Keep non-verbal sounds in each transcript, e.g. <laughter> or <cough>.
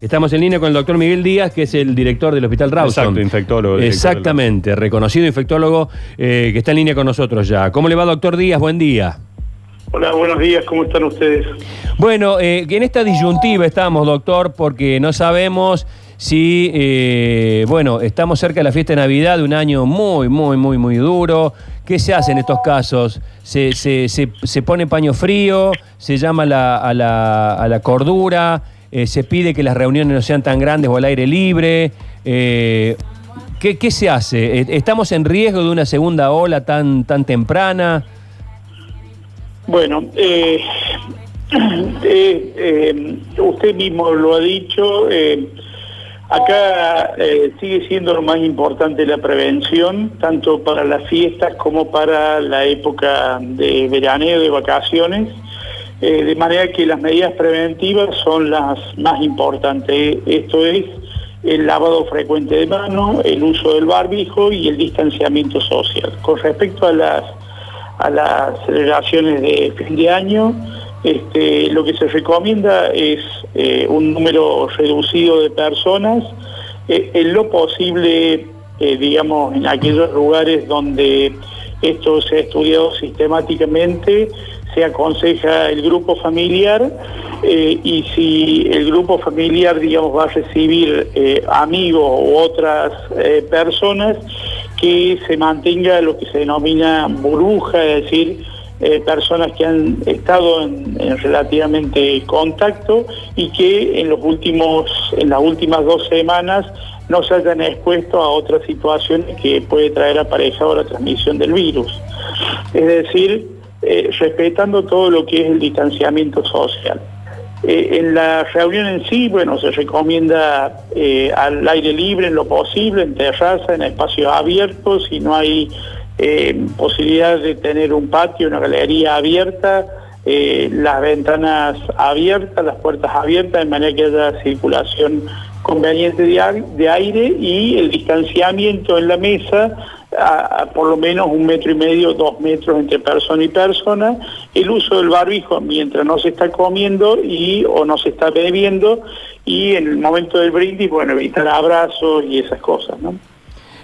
Estamos en línea con el doctor Miguel Díaz, que es el director del Hospital Rawson. Exacto, infectólogo. Exactamente, reconocido infectólogo eh, que está en línea con nosotros ya. ¿Cómo le va, doctor Díaz? Buen día. Hola, buenos días, ¿cómo están ustedes? Bueno, eh, en esta disyuntiva estamos, doctor, porque no sabemos si, eh, bueno, estamos cerca de la fiesta de Navidad, de un año muy, muy, muy, muy duro. ¿Qué se hace en estos casos? ¿Se, se, se- se pone paño frío? ¿Se llama a la, a la, a la cordura? Eh, ¿Se pide que las reuniones no sean tan grandes o al aire libre? Eh, ¿qué, qué se hace? Eh, ¿Estamos en riesgo de una segunda ola tan, tan temprana? Bueno, eh, <clears throat> eh, usted mismo lo ha dicho, acá sigue siendo lo más importante la prevención, tanto para las fiestas como para la época de veraneo, de vacaciones, eh, de manera que las medidas preventivas son las más importantes. Esto es el lavado frecuente de manos, el uso del barbijo y el distanciamiento social. Con respecto a las a las celebraciones de fin de año, este, lo que se recomienda es eh, un número reducido de personas, eh, en lo posible, digamos, en aquellos lugares donde esto se ha estudiado sistemáticamente, se aconseja el grupo familiar eh, y si el grupo familiar, digamos, va a recibir eh, amigos u otras eh, personas, que se mantenga lo que se denomina burbuja, es decir, eh, personas que han estado en, en relativamente contacto y que en los últimos, en las últimas dos semanas no se hayan expuesto a otras situaciones que puede traer aparejado la transmisión del virus. Es decir, eh, respetando todo lo que es el distanciamiento social. Eh, en la reunión en sí, bueno, se recomienda al aire libre en lo posible, en terraza, en espacios abiertos, si no hay eh, posibilidad de tener un patio, una galería abierta, eh, las ventanas abiertas, las puertas abiertas, de manera que haya circulación conveniente de, aire y el distanciamiento en la mesa a por lo menos un metro y medio, dos metros entre persona y persona, el uso del barbijo mientras no se está comiendo y o no se está bebiendo y en el momento del brindis, bueno, evitar abrazos y esas cosas, ¿no?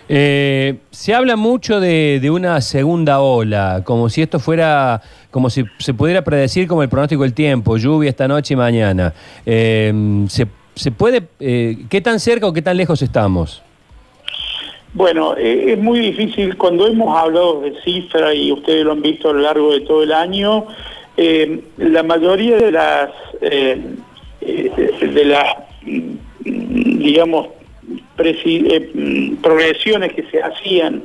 Eh, se habla mucho de, una segunda ola, como si esto fuera, como si se pudiera predecir como el pronóstico del tiempo, lluvia esta noche y mañana. Eh, se, puede, eh, ¿Qué tan cerca o qué tan lejos estamos? Bueno, eh, es muy difícil, cuando hemos hablado de cifras y ustedes lo han visto a lo largo de todo el año, eh, la mayoría de las, de las, mm, digamos, eh, mm, progresiones que se hacían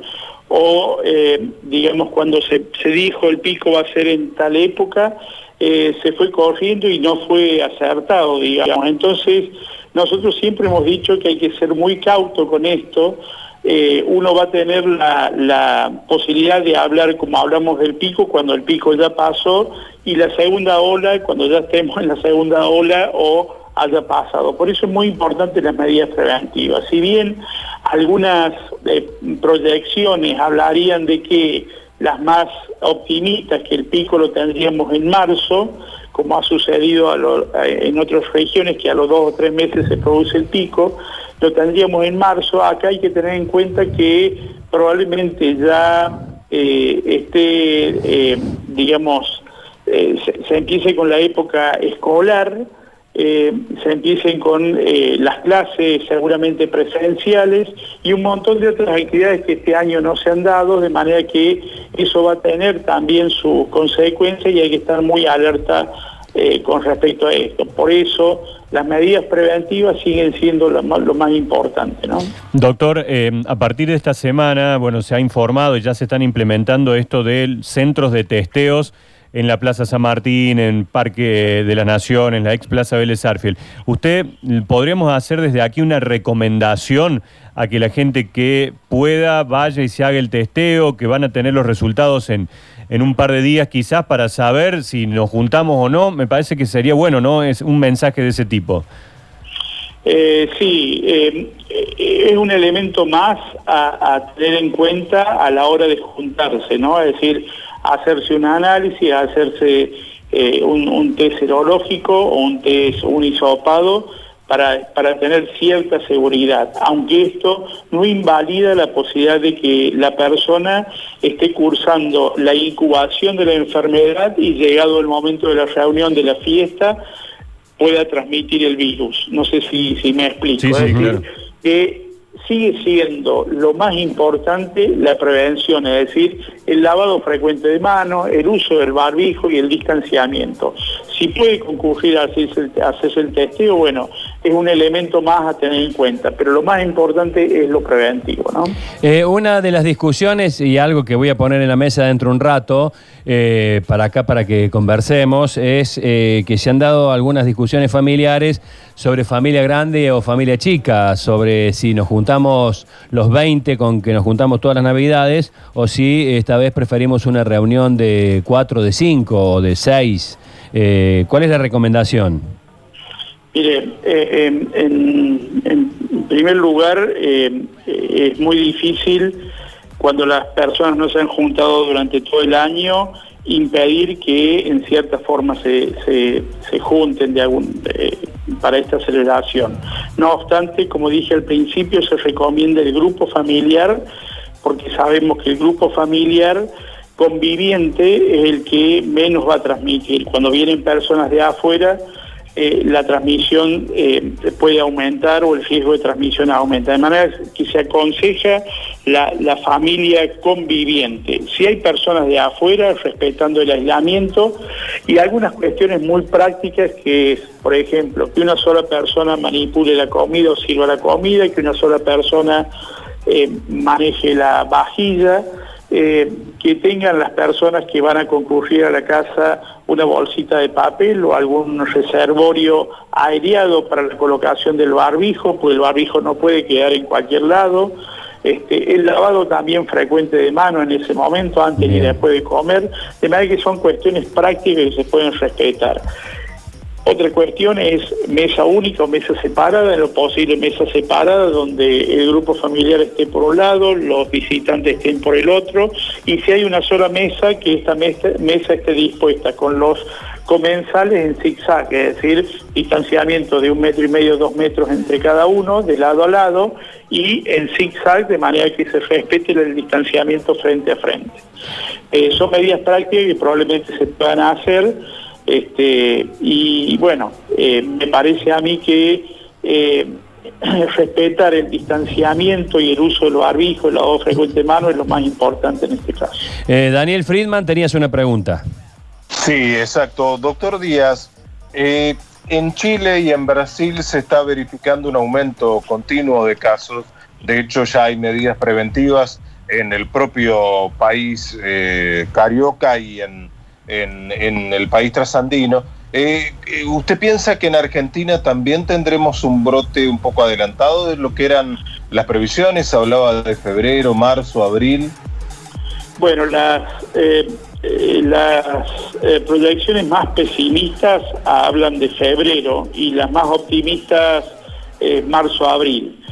o, eh, digamos, cuando se, se dijo el pico va a ser en tal época, eh, se fue corriendo y no fue acertado, digamos. Entonces, nosotros siempre hemos dicho que hay que ser muy cauto con esto. Uno va a tener la, la posibilidad de hablar como hablamos del pico cuando el pico ya pasó y la segunda ola cuando ya estemos en la segunda ola o haya pasado. Por eso es muy importante las medidas preventivas. Si bien algunas eh, proyecciones hablarían de que las más optimistas, que el pico lo tendríamos en marzo, como ha sucedido a- en otras regiones que a los dos o tres meses se produce el pico, lo tendríamos en marzo. Acá hay que tener en cuenta que probablemente ya eh, esté, eh, digamos, eh, se empiece con la época escolar, eh, se empiecen con eh, las clases seguramente presenciales y un montón de otras actividades que este año no se han dado, de manera que eso va a tener también sus consecuencias y hay que estar muy alerta eh, con respecto a esto. Por eso las medidas preventivas siguen siendo lo más, importante, ¿no? Doctor, a partir de esta semana, bueno, se ha informado y ya se están implementando esto de centros de testeos en la Plaza San Martín, en Parque de la Nación, en la ex Plaza Vélez Arfiel. ¿Usted podríamos hacer desde aquí una recomendación a que la gente que pueda vaya y se haga el testeo, que van a tener los resultados en, en un par de días quizás para saber si nos juntamos o no? Me parece que sería bueno, ¿no? Es un mensaje de ese tipo. Eh, sí, eh, eh, es un elemento más a, a tener en cuenta a la hora de juntarse, ¿no? Es decir, hacerse un análisis, hacerse eh, un, un test serológico o un test un hisopado para, para tener cierta seguridad, aunque esto no invalida la posibilidad de que la persona esté cursando la incubación de la enfermedad y llegado el momento de la reunión de la fiesta pueda transmitir el virus. No sé si, si me explico. Sí, sí, claro. que sigue siendo lo más importante la prevención, es decir, el lavado frecuente de manos, el uso del barbijo y el distanciamiento. Si puede concurrir a hacerse a hacerse el testeo, bueno, es un elemento más a tener en cuenta, pero lo más importante es lo preventivo. ¿no? Eh, una de las discusiones y algo que voy a poner en la mesa dentro de un rato, eh, para acá para que conversemos, es eh, que se han dado algunas discusiones familiares sobre familia grande o familia chica, sobre si nos juntamos los 20 con que nos juntamos todas las navidades o si esta vez preferimos una reunión de 4, de 5 o de 6. ¿Cuál es la recomendación? Mire, eh, en, en, primer lugar, eh, es muy difícil cuando las personas no se han juntado durante todo el año impedir que en cierta forma se, se, junten eh, para esta celebración. No obstante, como dije al principio, se recomienda el grupo familiar porque sabemos que el grupo familiar conviviente es el que menos va a transmitir. Cuando vienen personas de afuera, eh, la transmisión eh, puede aumentar o el riesgo de transmisión aumenta. De manera que se aconseja la, familia conviviente. Si hay personas de afuera, respetando el aislamiento y algunas cuestiones muy prácticas que es, por ejemplo, que una sola persona manipule la comida o sirva la comida, que una sola persona eh, maneje la vajilla. Que tengan las personas que van a concurrir a la casa una bolsita de papel o algún reservorio aireado para la colocación del barbijo, pues el barbijo no puede quedar en cualquier lado. Este, el lavado también frecuente de mano en ese momento, antes Bien. y después de comer, de manera que son cuestiones prácticas que se pueden respetar. Otra cuestión es mesa única o mesa separada, en lo posible mesa separada, donde el grupo familiar esté por un lado, los visitantes estén por el otro, y si hay una sola mesa, que esta mesa, esté dispuesta con los comensales en zigzag, es decir, distanciamiento de un metro y medio, dos metros entre cada uno, de lado a lado, y en zigzag, de manera que se respete el distanciamiento frente a frente. Eh, son medidas prácticas que probablemente se puedan hacer, este, y bueno, eh, me parece a mí que eh, <clears throat> respetar el distanciamiento y el uso de los barbijos y la dos frecuente de mano es lo más importante en este caso. Eh, Daniel Friedman, tenías una pregunta. Sí, exacto. Doctor Díaz, eh, en Chile y en Brasil se está verificando un aumento continuo de casos. De hecho, ya hay medidas preventivas en el propio país eh, carioca y en en, el país trasandino. Eh, ¿Usted piensa que en Argentina también tendremos un brote un poco adelantado de lo que eran las previsiones? Hablaba de febrero, marzo, abril. Bueno, las, eh, eh, las eh, proyecciones más pesimistas hablan de febrero y las más optimistas marzo, abril.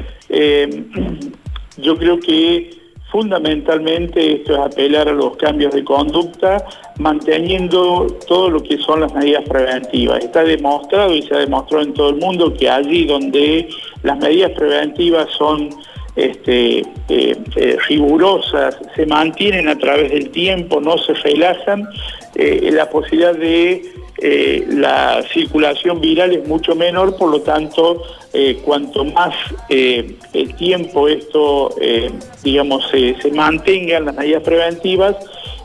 yo creo que Fundamentalmente esto es apelar a los cambios de conducta, manteniendo todo lo que son las medidas preventivas. Está demostrado y se ha demostrado en todo el mundo que allí donde las medidas preventivas son este, eh, eh, rigurosas, se mantienen a través del tiempo, no se relajan, eh, la posibilidad de eh, la circulación viral es mucho menor, por lo tanto, eh, cuanto más eh, el tiempo esto, eh, digamos, se, mantenga en las medidas preventivas,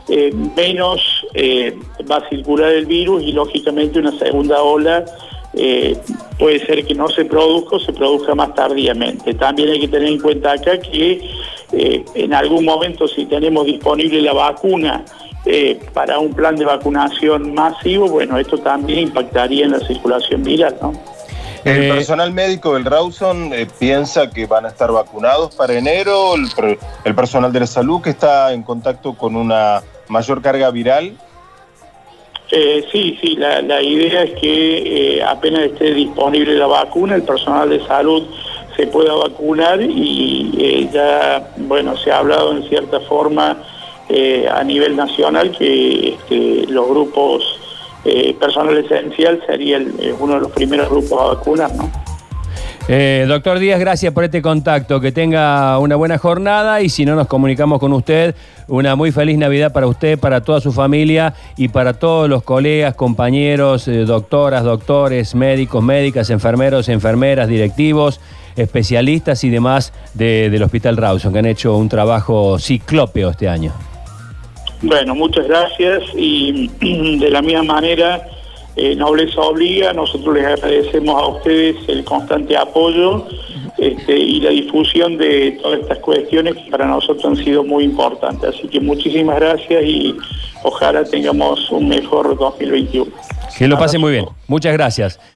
eh, menos va a circular el virus y lógicamente una segunda ola puede ser que no se produzca o se produzca más tardíamente. También hay que tener en cuenta acá que en algún momento si tenemos disponible la vacuna, eh, para un plan de vacunación masivo, bueno, esto también impactaría en la circulación viral, ¿no? El personal médico del Rawson eh, piensa que van a estar vacunados para enero, el, el, personal de la salud que está en contacto con una mayor carga viral. Eh, sí, sí, la, la, idea es que eh, apenas esté disponible la vacuna, el personal de salud se pueda vacunar y eh, ya, bueno, se ha hablado en cierta forma eh, a nivel nacional que los grupos eh, personal esencial sería eh, uno de los primeros grupos a vacunar, ¿no? Eh, doctor Díaz, gracias por este contacto. Que tenga una buena jornada y si no nos comunicamos con usted, una muy feliz Navidad para usted, para toda su familia y para todos los colegas, compañeros, doctoras, doctores, médicos, médicas, enfermeros, enfermeras, directivos, especialistas y demás de- del Hospital Rawson, que han hecho un trabajo ciclópeo este año. Bueno, muchas gracias y <clears throat> de la misma manera, eh, Nobleza Obliga, nosotros les agradecemos a ustedes el constante apoyo este, y la difusión de todas estas cuestiones que para nosotros han sido muy importantes. Así que muchísimas gracias y ojalá tengamos un mejor 2021. Que lo pase muy bien. Muchas gracias.